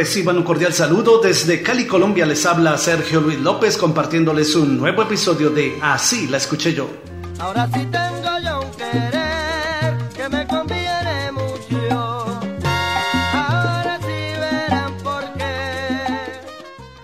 Reciban un cordial saludo desde Cali, Colombia. Les habla Sergio Luis López compartiéndoles un nuevo episodio de Así la escuché yo. Ahora sí tengo yo un querer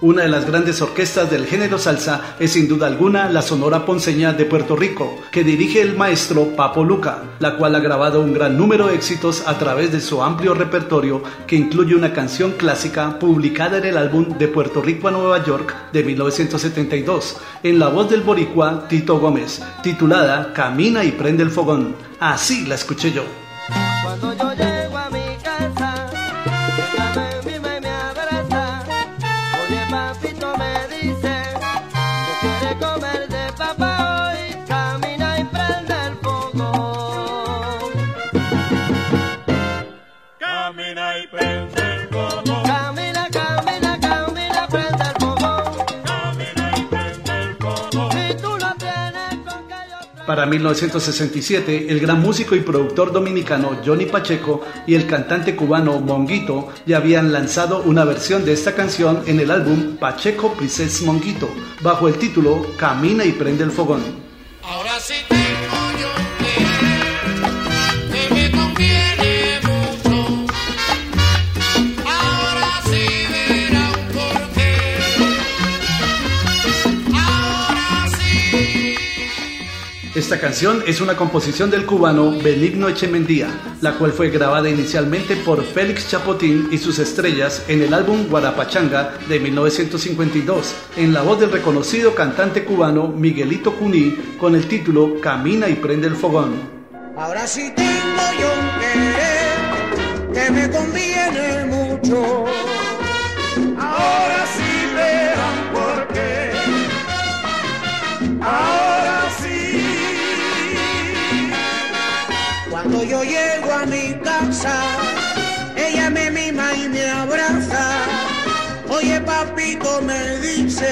Una de las grandes orquestas del género salsa es sin duda alguna la Sonora Ponceña de Puerto Rico, que dirige el maestro Papo Luca, la cual ha grabado un gran número de éxitos a través de su amplio repertorio que incluye una canción clásica publicada en el álbum De Puerto Rico a Nueva York de 1972, en la voz del boricua Tito Gómez, titulada Camina y prende el fogón. Así la escuché yo. Cuando yo papito me dice que quiere comer de papá hoy. Camina y prende el fogón. Camina y prende Para 1967, el gran músico y productor dominicano Johnny Pacheco y el cantante cubano Monguito ya habían lanzado una versión de esta canción en el álbum Pacheco Princess Monguito, bajo el título Camina y prende el fogón. Ahora sí tengo Esta canción es una composición del cubano Benigno Echemendía, la cual fue grabada inicialmente por Félix Chapotín y sus estrellas en el álbum Guarapachanga de 1952, en la voz del reconocido cantante cubano Miguelito Cuní con el título Camina y prende el fogón. Ahora sí tengo yo un que me conviene mucho. Cuando yo llego a mi casa, ella me mima y me abraza. Oye, papito me dice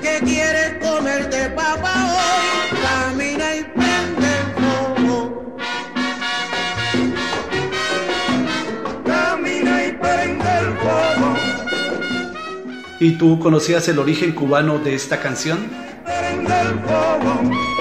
que quiere comerte papá hoy. Camina y prende el fuego. Camina y prende el fuego. ¿Y tú conocías el origen cubano de esta canción? Prende el fuego.